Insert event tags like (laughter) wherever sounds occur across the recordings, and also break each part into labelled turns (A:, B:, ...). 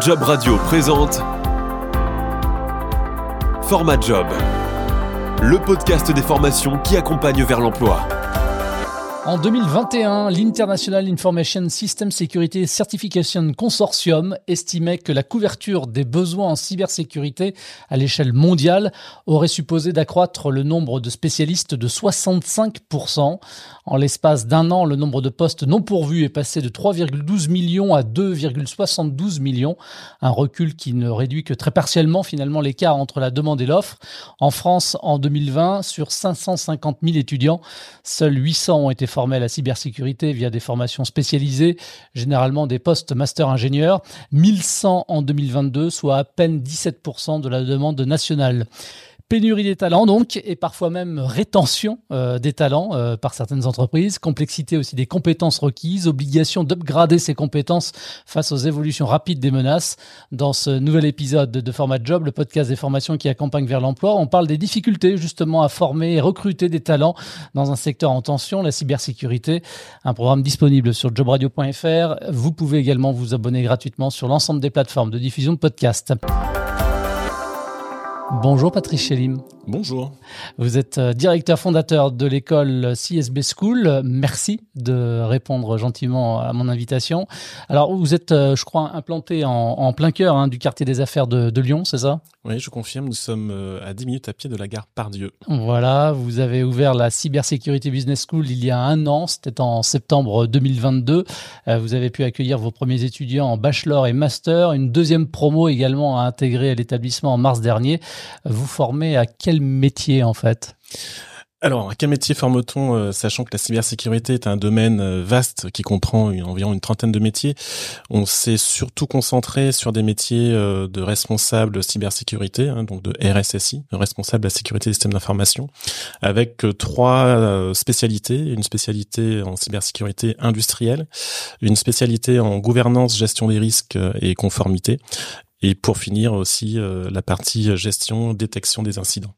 A: Job Radio présente Format Job, le podcast des formations qui accompagne vers l'emploi.
B: En 2021, l'International Information System Security Certification Consortium estimait que la couverture des besoins en cybersécurité à l'échelle mondiale aurait supposé d'accroître le nombre de spécialistes de 65%. En l'espace d'un an, le nombre de postes non pourvus est passé de 3,12 millions à 2,72 millions, un recul qui ne réduit que très partiellement finalement l'écart entre la demande et l'offre. En France, en 2020, sur 550 000 étudiants, seuls 800 ont été formés à la cybersécurité via des formations spécialisées, généralement des postes master ingénieurs, 1100 en 2022, soit à peine 17% de la demande nationale. Pénurie des talents donc, et parfois même rétention euh, des talents euh, par certaines entreprises, complexité aussi des compétences requises, obligation d'upgrader ces compétences face aux évolutions rapides des menaces. Dans ce nouvel épisode de Format Job, le podcast des formations qui accompagne vers l'emploi, on parle des difficultés justement à former et recruter des talents dans un secteur en tension, la cybersécurité. Un programme disponible sur jobradio.fr. Vous pouvez également vous abonner gratuitement sur l'ensemble des plateformes de diffusion de podcasts. Bonjour Patrice Chélim.
C: Bonjour.
B: Vous êtes euh, directeur fondateur de l'école CSB School. Merci de répondre gentiment à mon invitation. Alors, vous êtes, euh, je crois, implanté en, plein cœur hein, du quartier des affaires de, Lyon, c'est ça?
C: Oui, je confirme. Nous sommes euh, à 10 minutes à pied de la gare Pardieu.
B: Voilà, vous avez ouvert la Cybersecurity Business School il y a un an. C'était en septembre 2022. Vous avez pu accueillir vos premiers étudiants en bachelor et master. Une deuxième promo également à intégrer à l'établissement en mars dernier. Vous formez à quel métier en fait?
C: Alors, à quel métier forme-t-on, euh, sachant que la cybersécurité est un domaine euh, vaste qui comprend environ une trentaine de métiers? On s'est surtout concentré sur des métiers euh, de responsable cybersécurité, hein, donc de RSSI, responsable de la sécurité des systèmes d'information, avec trois spécialités. Une spécialité en cybersécurité industrielle, une spécialité en gouvernance, gestion des risques et conformité, et pour finir aussi la partie gestion, détection des incidents.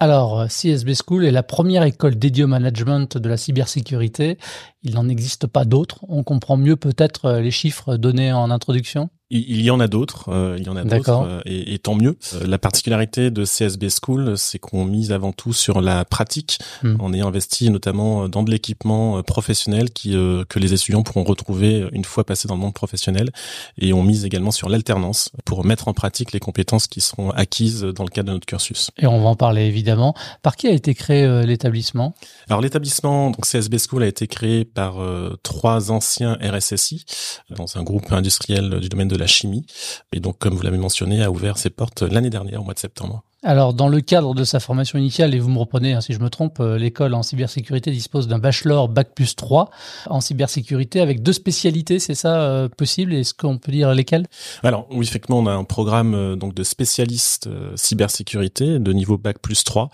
B: Alors, CSB School est la première école dédiée au management de la cybersécurité. Il n'en existe pas d'autres. On comprend mieux peut-être les chiffres donnés en introduction?
C: Il y en a d'autres, euh, il y en a d'autres, euh, et, tant mieux. Euh, la particularité de CSB School, c'est qu'on mise avant tout sur la pratique, hmm. On est investi notamment dans de l'équipement professionnel qui que les étudiants pourront retrouver une fois passés dans le monde professionnel, et on mise également sur l'alternance pour mettre en pratique les compétences qui seront acquises dans le cadre de notre cursus.
B: Et on va en parler évidemment. Par qui a été créé l'établissement?
C: Alors l'établissement, donc CSB School, a été créé par trois anciens RSSI dans un groupe industriel du domaine de la chimie. Et donc, comme vous l'avez mentionné, a ouvert ses portes l'année dernière, au mois de septembre.
B: Alors, dans le cadre de sa formation initiale, et vous me reprenez hein, si je me trompe, euh, l'école en cybersécurité dispose d'un bachelor Bac plus 3 en cybersécurité avec deux spécialités, c'est ça euh, possible? Est-ce qu'on peut dire lesquelles?
C: Alors, oui, effectivement, on a un programme euh, donc de spécialistes cybersécurité de niveau Bac plus 3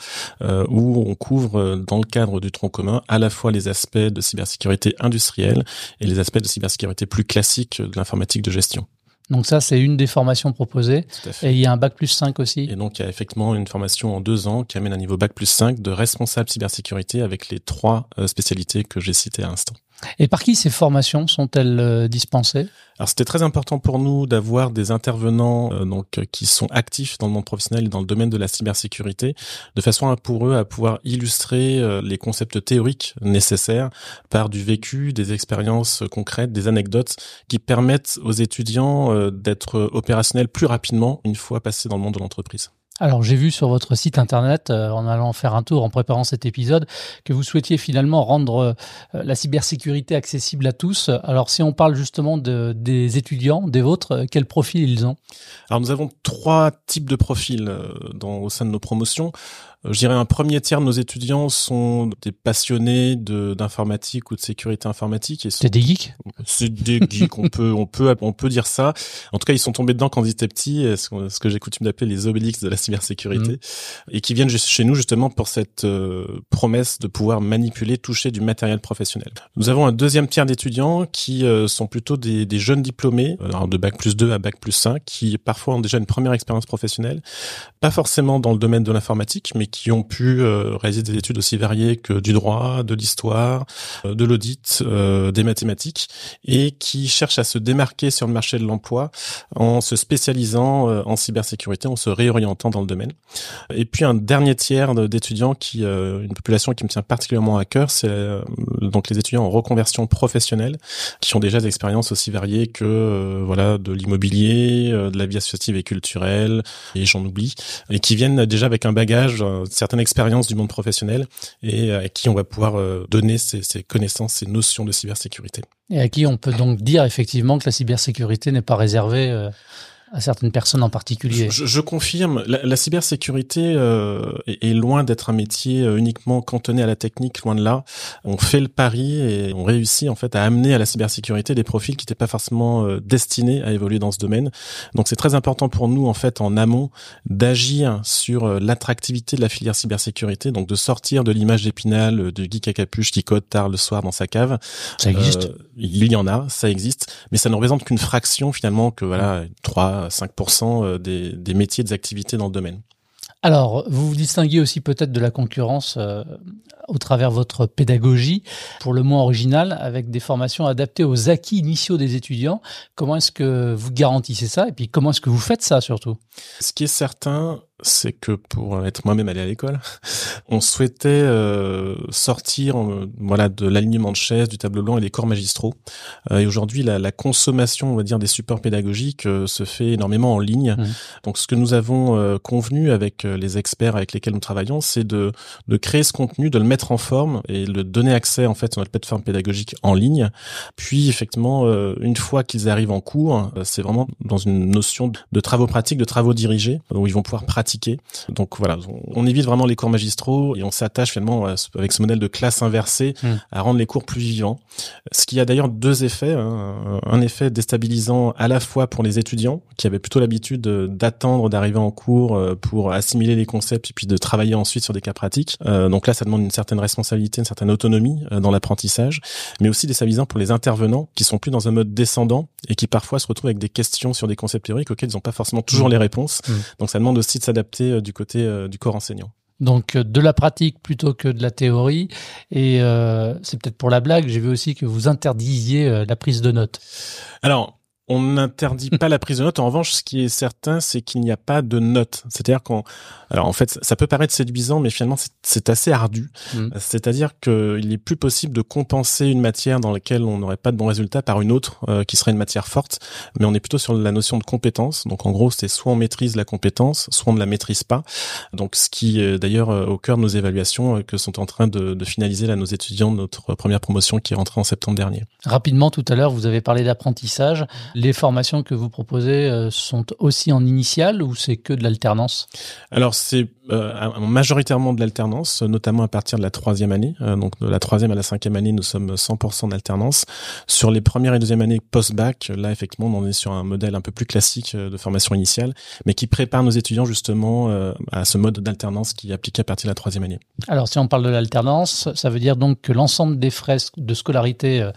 C: où on couvre dans le cadre du tronc commun à la fois les aspects de cybersécurité industrielle et les aspects de cybersécurité plus classiques de l'informatique de gestion.
B: Donc ça, c'est une des formations proposées. Et il y a un bac plus 5 aussi.
C: Et donc, il y a effectivement une formation en deux ans qui amène un niveau bac plus 5 de responsable cybersécurité avec les trois euh, spécialités que j'ai citées à l'instant.
B: Et par qui ces formations sont-elles euh, dispensées?
C: Alors c'était très important pour nous d'avoir des intervenants euh, donc qui sont actifs dans le monde professionnel et dans le domaine de la cybersécurité, de façon à, pour eux à pouvoir illustrer euh, les concepts théoriques nécessaires par du vécu, des expériences concrètes, des anecdotes qui permettent aux étudiants d'être opérationnels plus rapidement une fois passés dans le monde de l'entreprise.
B: Alors j'ai vu sur votre site internet, euh, en allant faire un tour en préparant cet épisode, que vous souhaitiez finalement rendre euh, la cybersécurité accessible à tous. Alors si on parle justement de, des étudiants, des vôtres, euh, quel profil ils ont?
C: Alors nous avons trois types de profils au sein de nos promotions. Euh, je dirais un premier tiers de nos étudiants sont des passionnés de d'informatique ou de sécurité informatique.
B: C'est des geeks.
C: C'est des geeks. on peut on peut on peut dire ça. En tout cas, ils sont tombés dedans quand ils étaient petits. Ce que j'ai coutume d'appeler les obélix de la cybersécurité, mmh. et qui viennent chez nous justement pour cette euh, promesse de pouvoir manipuler, toucher du matériel professionnel. Nous avons un deuxième tiers d'étudiants qui euh, sont plutôt des, des jeunes diplômés, alors de bac plus 2 à bac plus 5, qui parfois ont déjà une première expérience professionnelle, pas forcément dans le domaine de l'informatique, mais qui ont pu réaliser des études aussi variées que du droit, de l'histoire, de l'audit, des mathématiques, et qui cherchent à se démarquer sur le marché de l'emploi en se spécialisant en cybersécurité, en se réorientant dans le domaine. Et puis un dernier tiers d'étudiants qui, une population qui me tient particulièrement à cœur, c'est donc les étudiants en reconversion professionnelle qui ont déjà des expériences aussi variées que voilà de l'immobilier, de la vie associative et culturelle, et j'en oublie, et qui viennent déjà avec un bagage, euh, certaines expériences du monde professionnel, et à qui on va pouvoir euh, donner ces, ces connaissances, ces notions de cybersécurité.
B: Et à qui on peut donc dire effectivement que la cybersécurité n'est pas réservée euh, à certaines personnes en particulier.
C: Je, je confirme, la, la cybersécurité euh, est, loin d'être un métier euh, uniquement cantonné à la technique, loin de là. On fait le pari et on réussit en fait à amener à la cybersécurité des profils qui n'étaient pas forcément euh, destinés à évoluer dans ce domaine. Donc c'est très important pour nous en fait en amont d'agir sur euh, l'attractivité de la filière cybersécurité, donc de sortir de l'image d'épinal de geek à capuche qui code tard le soir dans sa cave.
B: Ça existe.
C: il y en a, ça existe, mais ça ne représente qu'une fraction finalement que voilà 3 5% euh, des, des métiers, des activités dans le domaine.
B: Alors, vous vous distinguez aussi peut-être de la concurrence euh, au travers de votre pédagogie, pour le moins original, avec des formations adaptées aux acquis initiaux des étudiants. Comment est-ce que vous garantissez ça Et puis, comment est-ce que vous faites ça surtout?
C: Ce qui est certain, c'est que pour être moi-même allé à l'école, (laughs) on souhaitait euh, sortir euh, voilà de l'alignement de chaises, du tableau blanc et des corps magistraux. Euh, et aujourd'hui, la, la, consommation, on va dire, des supports pédagogiques euh, se fait énormément en ligne. Mmh. Donc, ce que nous avons euh, convenu avec les experts avec lesquels nous travaillons, c'est de, de créer ce contenu, de le mettre en forme et de donner accès en fait à notre plateforme pédagogique en ligne. Puis, effectivement, une fois qu'ils arrivent en cours, c'est vraiment dans une notion de travaux pratiques, de travaux dirigés, où ils vont pouvoir pratiquer donc voilà, on, évite vraiment les cours magistraux et on s'attache finalement avec ce modèle de classe inversée hmm. à rendre les cours plus vivants. Ce qui a d'ailleurs deux effets. Hein. Un effet déstabilisant à la fois pour les étudiants qui avaient plutôt l'habitude d'attendre d'arriver en cours euh, pour assimiler les concepts et puis de travailler ensuite sur des cas pratiques. Euh, donc là, ça demande une certaine responsabilité, une certaine autonomie euh, dans l'apprentissage, mais aussi déstabilisant pour les intervenants qui sont plus dans un mode descendant et qui parfois se retrouvent avec des questions sur des concepts théoriques auxquels ils n'ont pas forcément toujours hmm. les réponses. Hmm. Donc ça demande aussi de s'adapter euh, du côté euh, du corps enseignant.
B: Donc euh, de la pratique plutôt que de la théorie. Et c'est peut-être pour la blague, j'ai vu aussi que vous interdisiez la prise de notes.
C: Alors, on n'interdit pas la prise de notes. En revanche, ce qui est certain, c'est qu'il n'y a pas de notes. C'est-à-dire qu'on, alors en fait, ça peut paraître séduisant, mais finalement, c'est assez ardu. Mm. C'est-à-dire qu'il est plus possible de compenser une matière dans laquelle on n'aurait pas de bons résultats par une autre euh, qui serait une matière forte. Mais on est plutôt sur la notion de compétence. Donc en gros, c'est soit on maîtrise la compétence, soit on ne la maîtrise pas. Donc ce qui est d'ailleurs euh, au cœur de nos évaluations euh, que sont en train de, de finaliser là nos étudiants de notre première promotion qui est rentrée en septembre dernier.
B: Rapidement, tout à l'heure, vous avez parlé d'apprentissage. Les formations que vous proposez euh, sont aussi en initial ou c'est que de l'alternance?
C: Alors c'est euh, majoritairement de l'alternance, notamment à partir de la troisième année. Euh, donc de la troisième à la cinquième année, nous sommes 100% d'alternance. Sur les premières et deuxième années post-bac, là effectivement, on est sur un modèle un peu plus classique de formation initiale, mais qui prépare nos étudiants justement à ce mode d'alternance qui est appliqué à partir de la troisième année.
B: Alors si on parle de l'alternance, ça veut dire donc que l'ensemble des frais de scolarité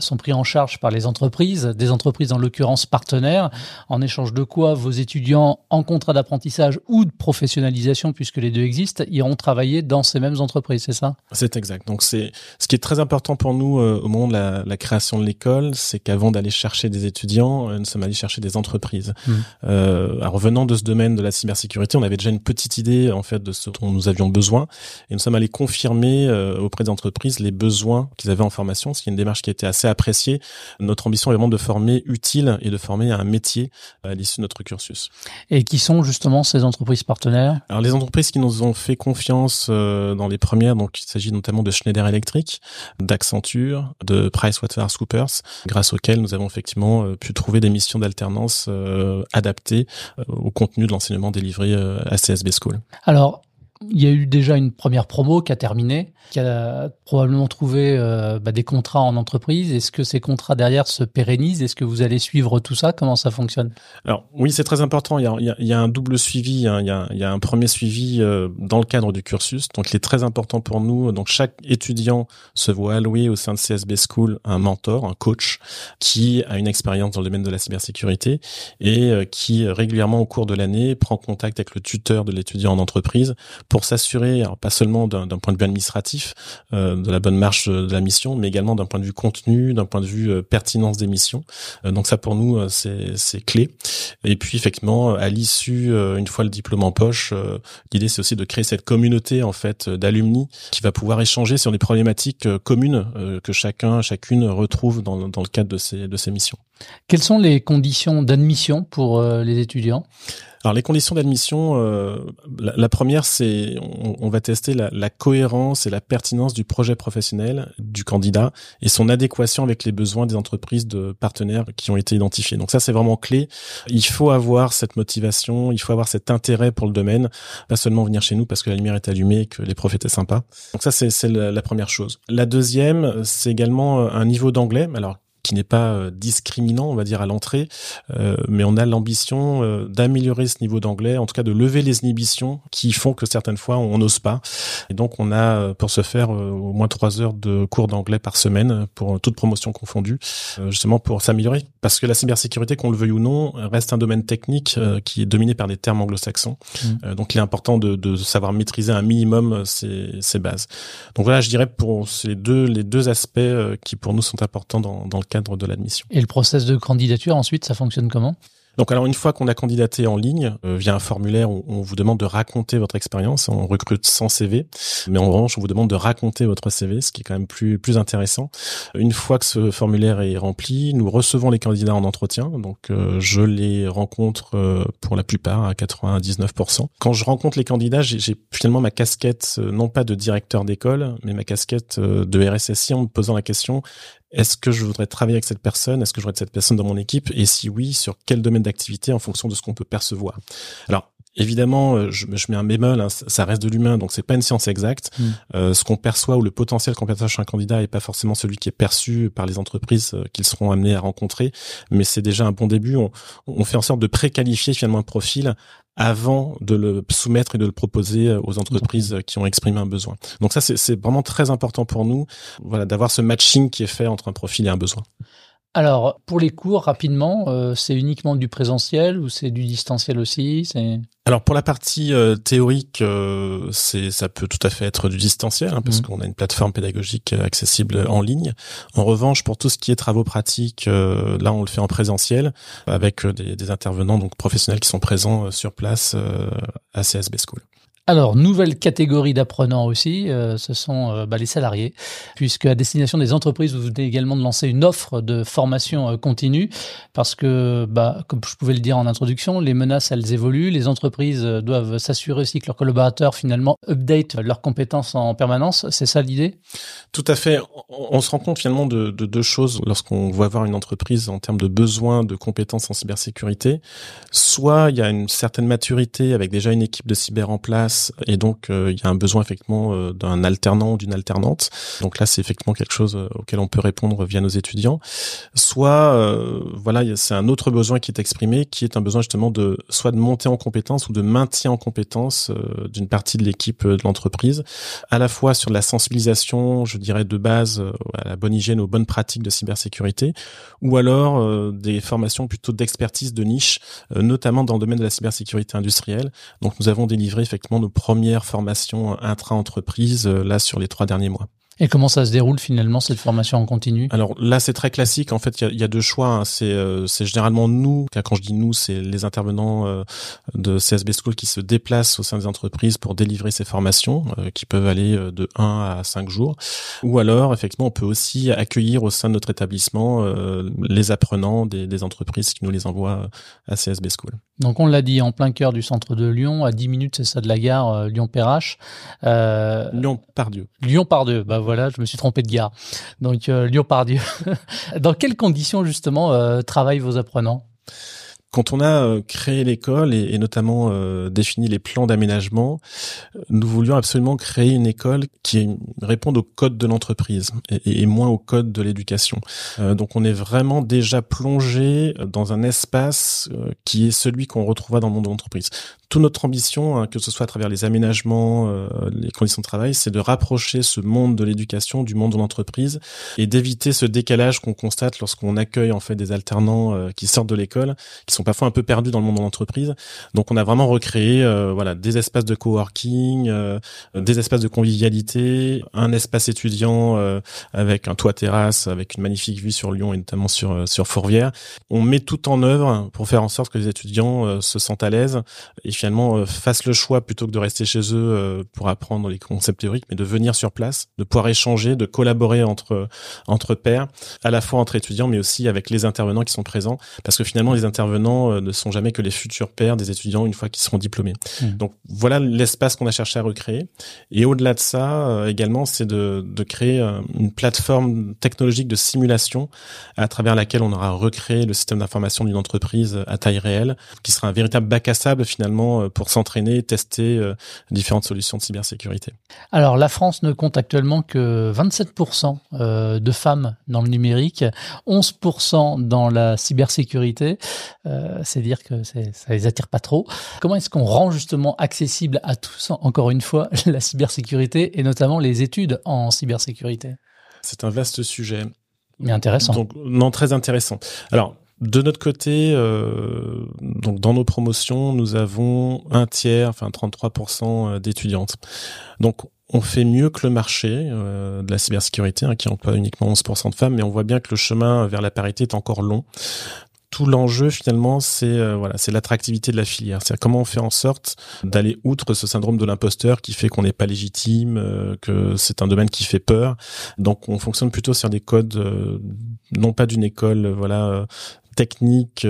B: sont pris en charge par les entreprises, des entreprises en l'occurrence partenaires, en échange de quoi vos étudiants en contrat d'apprentissage ou de professionnalisation, puisque les deux existent, iront travailler dans ces mêmes entreprises, c'est ça?
C: C'est exact. Donc c'est ce qui est très important pour nous euh, au moment de la, création de l'école, c'est qu'avant d'aller chercher des étudiants, euh, nous sommes allés chercher des entreprises. Mmh. Euh, en revenant de ce domaine de la cybersécurité, on avait déjà une petite idée en fait de ce dont nous avions besoin, et nous sommes allés confirmer euh, auprès des entreprises les besoins qu'ils avaient en formation, ce qui est une démarche qui a été assez appréciée. Notre ambition est vraiment de former utile et de former à un métier à l'issue de notre cursus.
B: Et qui sont justement ces entreprises partenaires?
C: Alors les entreprises qui nous ont fait confiance euh, dans les premières, donc il s'agit notamment de Schneider Electric, d'Accenture, de PricewaterhouseCoopers, grâce auxquelles nous avons effectivement euh, pu trouver des missions d'alternance euh, adaptées au contenu de l'enseignement délivré à CSB School.
B: Alors, il y a eu déjà une première promo qui a terminé, qui a probablement trouvé euh, bah, des contrats en entreprise. Est-ce que ces contrats derrière se pérennisent? Est-ce que vous allez suivre tout ça? Comment ça fonctionne?
C: Alors oui, c'est très important. Il y, a, un double suivi. Hein. Il, y a, un premier suivi euh, dans le cadre du cursus. Donc il est très important pour nous. Donc chaque étudiant se voit allouer au sein de CSB School un mentor, un coach qui a une expérience dans le domaine de la cybersécurité et euh, qui régulièrement au cours de l'année prend contact avec le tuteur de l'étudiant en entreprise pour s'assurer, pas seulement d'un point de vue administratif, de la bonne marche de la mission, mais également d'un point de vue contenu, d'un point de vue pertinence des missions. donc ça pour nous c'est clé. Et puis effectivement à l'issue, une fois le diplôme en poche, l'idée c'est aussi de créer cette communauté en fait d'alumni qui va pouvoir échanger sur des problématiques communes que chacun chacune retrouve dans, dans le cadre de ces de ces missions.
B: Quelles sont les conditions d'admission pour euh, les étudiants?
C: Alors les conditions d'admission, euh, la, première c'est on, va tester la, cohérence et la pertinence du projet professionnel du candidat et son adéquation avec les besoins des entreprises de partenaires qui ont été identifiés. Donc ça c'est vraiment clé. Il faut avoir cette motivation, il faut avoir cet intérêt pour le domaine, pas seulement venir chez nous parce que la lumière est allumée et que les profs étaient sympas. Donc ça c'est la, la première chose. La deuxième c'est également un niveau d'anglais. Alors qui n'est pas euh, discriminant, on va dire, à l'entrée, euh, mais on a l'ambition euh, d'améliorer ce niveau d'anglais, en tout cas de lever les inhibitions qui font que certaines fois on n'ose pas. Et donc on a pour se faire au moins trois heures de cours d'anglais par semaine pour toute promotion confondue, justement pour s'améliorer, parce que la cybersécurité, qu'on le veuille ou non, reste un domaine technique qui est dominé par des termes anglo-saxons. Mmh. donc il est important de, de, savoir maîtriser un minimum ces, ces bases. Donc voilà, je dirais pour ces deux les deux aspects qui pour nous sont importants dans, dans le cadre de l'admission.
B: Et le process de candidature ensuite, ça fonctionne comment?
C: Donc alors une fois qu'on a candidaté en ligne euh, via un formulaire où on vous demande de raconter votre expérience, on recrute sans CV, mais en revanche on vous demande de raconter votre CV, ce qui est quand même plus plus intéressant. Une fois que ce formulaire est rempli, nous recevons les candidats en entretien, donc euh, je les rencontre euh, pour la plupart à 99%. Quand je rencontre les candidats, j'ai finalement ma casquette non pas de directeur d'école, mais ma casquette de RSSI en me posant la question est-ce que je voudrais travailler avec cette personne? Est-ce que je voudrais cette personne dans mon équipe? Et si oui, sur quel domaine d'activité en fonction de ce qu'on peut percevoir? Alors, évidemment, euh, je, je mets un bémol, hein, ça reste de l'humain, donc c'est pas une science exacte. Mm. Euh, ce qu'on perçoit ou le potentiel qu'on perçoit chez un candidat est pas forcément celui qui est perçu par les entreprises euh, qu'ils seront amenés à rencontrer, mais c'est déjà un bon début. On, on fait en sorte de préqualifier finalement un profil avant de le soumettre et de le proposer euh, aux entreprises qui ont exprimé un besoin. Donc ça, c'est vraiment très important pour nous, voilà, d'avoir ce matching qui est fait entre un profil et un besoin.
B: Alors, pour les cours, rapidement, euh, c'est uniquement du présentiel ou c'est du distanciel aussi
C: Alors, pour la partie euh, théorique, euh, c'est ça peut tout à fait être du distanciel, hein, parce mmh. qu'on a une plateforme pédagogique accessible en ligne. En revanche, pour tout ce qui est travaux pratiques, là, on le fait en présentiel, avec des, des, intervenants donc professionnels qui sont présents sur place à CSB School.
B: Alors, nouvelle catégorie d'apprenants aussi, euh, ce sont euh, bah, les salariés, puisque à destination des entreprises, vous venez également de lancer une offre de formation euh, continue, parce que, bah, comme je pouvais le dire en introduction, les menaces, elles évoluent, les entreprises doivent s'assurer aussi que leurs collaborateurs, finalement, update leurs compétences en permanence. C'est ça l'idée?
C: Tout à fait. On, se rend compte finalement de, de deux choses lorsqu'on voit voir une entreprise en termes de besoins de compétences en cybersécurité. Soit il y a une certaine maturité avec déjà une équipe de cyber en place, et donc euh, il y a un besoin effectivement euh, d'un alternant ou d'une alternante. Donc là, c'est effectivement quelque chose euh, auquel on peut répondre via nos étudiants. Soit voilà, c'est un autre besoin qui est exprimé, qui est un besoin justement de soit de monter en compétence ou de maintien en compétence d'une partie de l'équipe de l'entreprise, à la fois sur la sensibilisation, je dirais de base à la bonne hygiène, aux bonnes pratiques de cybersécurité, ou alors des formations plutôt d'expertise de niche, notamment dans le domaine de la cybersécurité industrielle. Donc nous avons délivré effectivement nos premières formations intra-entreprise euh, là sur les trois derniers mois.
B: Et comment ça se déroule finalement cette formation en continu?
C: Alors là, c'est très classique. En fait, il y a, deux choix. Hein. C'est euh, c'est généralement nous. Quand je dis nous, c'est les intervenants euh, de CSB School qui se déplacent au sein des entreprises pour délivrer ces formations, euh, qui peuvent aller de 1 à 5 jours. Ou alors, effectivement, on peut aussi accueillir au sein de notre établissement les apprenants des, des, entreprises qui nous les envoient à CSB School.
B: Donc on l'a dit en plein cœur du centre de Lyon, à 10 minutes, c'est ça de la gare Lyon-Perrache.
C: Lyon-Pardieu.
B: Lyon-Pardieu. Bah voilà, je me suis trompé de gare. Donc euh, Lyon-Pardieu. (laughs) Dans quelles conditions justement euh, travaillent vos apprenants?
C: Quand on a euh, créé l'école et, notamment euh, défini les plans d'aménagement, nous voulions absolument créer une école qui réponde au code de l'entreprise et, moins au code de l'éducation. Euh, donc on est vraiment déjà plongé dans un espace qui est celui qu'on retrouvera dans le monde de l'entreprise. Toute notre ambition, hein, que ce soit à travers les aménagements, les conditions de travail, c'est de rapprocher ce monde de l'éducation du monde de l'entreprise et d'éviter ce décalage qu'on constate lorsqu'on accueille en fait des alternants qui sortent de l'école, qui sont parfois un peu perdus dans le monde de l'entreprise. Donc on a vraiment recréé voilà des espaces de coworking, des espaces de convivialité, un espace étudiant avec un toit terrasse, avec une magnifique vue sur Lyon et notamment sur sur Fourvière. On met tout en œuvre pour faire en sorte que les étudiants se sentent à l'aise et finalement fassent le choix plutôt que de rester chez eux pour apprendre les concepts théoriques, mais de venir sur place, de pouvoir échanger, de collaborer entre entre pairs, à la fois entre étudiants, mais aussi avec les intervenants qui sont présents, parce que finalement les intervenants euh, ne sont jamais que les futurs pairs des étudiants une fois qu'ils seront diplômés. Mmh. Donc voilà l'espace qu'on a cherché à recréer. Et au-delà de ça, euh, également, c'est de, de créer euh, une plateforme technologique de simulation à travers laquelle on aura recréé le système d'information d'une entreprise à taille réelle, qui sera un véritable bac à sable finalement pour s'entraîner, tester différentes solutions de cybersécurité.
B: Alors la France ne compte actuellement que 27% de femmes dans le numérique, 11% dans la cybersécurité. Euh, c'est dire que ça les attire pas trop. Comment est-ce qu'on rend justement accessible à tous, encore une fois, (laughs) la cybersécurité et notamment les études en cybersécurité?
C: C'est un vaste sujet.
B: Mais intéressant.
C: Donc, non, très intéressant. Alors, de notre côté, euh, donc dans nos promotions, nous avons un tiers, enfin 33% d'étudiantes. Donc on fait mieux que le marché euh, de la cybersécurité, hein, qui emploie uniquement 11% de femmes, mais on voit bien que le chemin vers la parité est encore long. Tout l'enjeu finalement, c'est euh, voilà, c'est l'attractivité de la filière. C'est comment on fait en sorte d'aller outre ce syndrome de l'imposteur qui fait qu'on n'est pas légitime, euh, que c'est un domaine qui fait peur. Donc on fonctionne plutôt sur des codes, non pas d'une école, voilà, technique,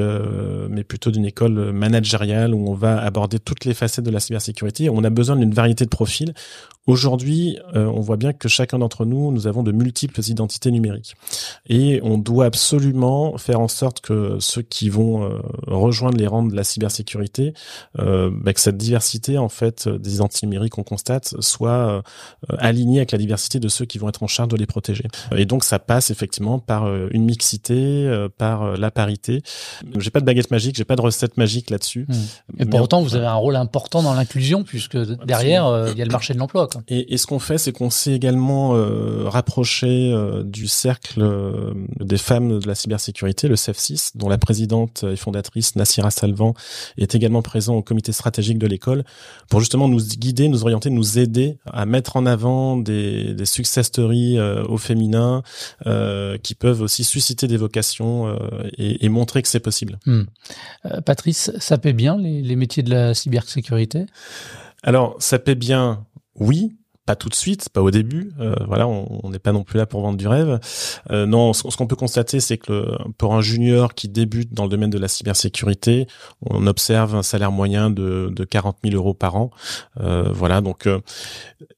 C: mais plutôt d'une école managériale où on va aborder toutes les facettes de la cybersécurité. On a besoin d'une variété de profils Aujourd'hui, euh, on voit bien que chacun d'entre nous, nous avons de multiples identités numériques. Et on doit absolument faire en sorte que ceux qui vont euh, rejoindre les rangs de la cybersécurité, euh, bah, que cette diversité, en fait, des identités numériques qu'on constate, soit alignée avec la diversité de ceux qui vont être en charge de les protéger. Et donc, ça passe effectivement par une mixité, par la J'ai pas de baguette magique, j'ai pas de recette magique là-dessus.
B: Mmh. Et pour autant, vous avez un rôle important dans l'inclusion, puisque derrière, il y a le marché de l'emploi.
C: Et, ce qu'on fait, c'est qu'on s'est également euh, rapproché euh, du cercle euh, des femmes de la cybersécurité, le CEF6, dont la présidente et fondatrice Nassira Salvan est également présent au comité stratégique de l'école, pour justement nous guider, nous orienter, nous aider à mettre en avant des, des success stories au féminin qui peuvent aussi susciter des vocations et, et, montrer que c'est possible.
B: Hmm. Patrice, ça paie bien les, les métiers de la cybersécurité?
C: Alors, ça paie bien oui, pas tout de suite, pas au début. Euh, voilà, on n'est pas non plus là pour vendre du rêve. Euh, non, ce, qu'on peut constater, c'est que pour un junior qui débute dans le domaine de la cybersécurité, on observe un salaire moyen de, de 40 000 euros par an. Euh, voilà, donc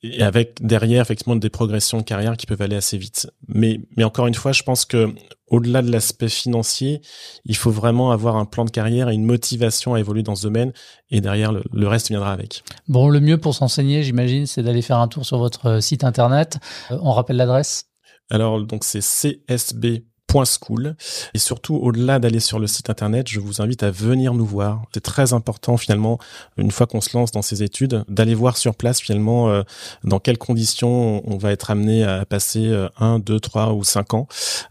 C: et avec derrière effectivement des progressions de carrière qui peuvent aller assez vite. Mais mais encore une fois, je pense que au-delà de l'aspect financier, il faut vraiment avoir un plan de carrière et une motivation à évoluer dans ce domaine. Et derrière, le, reste viendra avec.
B: Bon, le mieux pour s'enseigner, j'imagine, c'est d'aller faire un tour sur votre euh, site internet. Euh, on rappelle l'adresse?
C: Alors donc c'est csb School. Et surtout, au-delà d'aller sur le site internet, je vous invite à venir nous voir. C'est très important finalement, une fois qu'on se lance dans ces études, d'aller voir sur place finalement euh, dans quelles conditions on va être amené à passer euh, un, deux, trois ou cinq ans.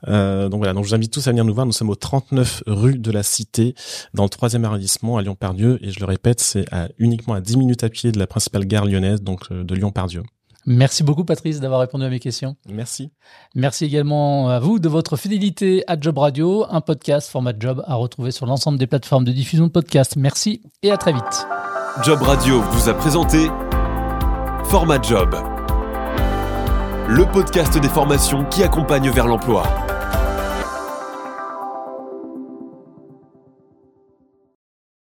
C: Euh, donc voilà, donc je vous invite tous à venir nous voir. Nous sommes au 39 rue de la Cité, dans le troisième arrondissement à Lyon-Pardieu. Et je le répète, c'est à, uniquement à 10 minutes à pied de la principale gare lyonnaise, donc de Lyon-Pardieu.
B: Merci beaucoup Patrice d'avoir répondu à mes questions.
C: Merci.
B: Merci également à vous de votre fidélité à Job Radio, un podcast format job à retrouver sur l'ensemble des plateformes de diffusion de podcasts. Merci et à très vite.
A: Job Radio vous a présenté Format Job, le podcast des formations qui accompagne vers l'emploi.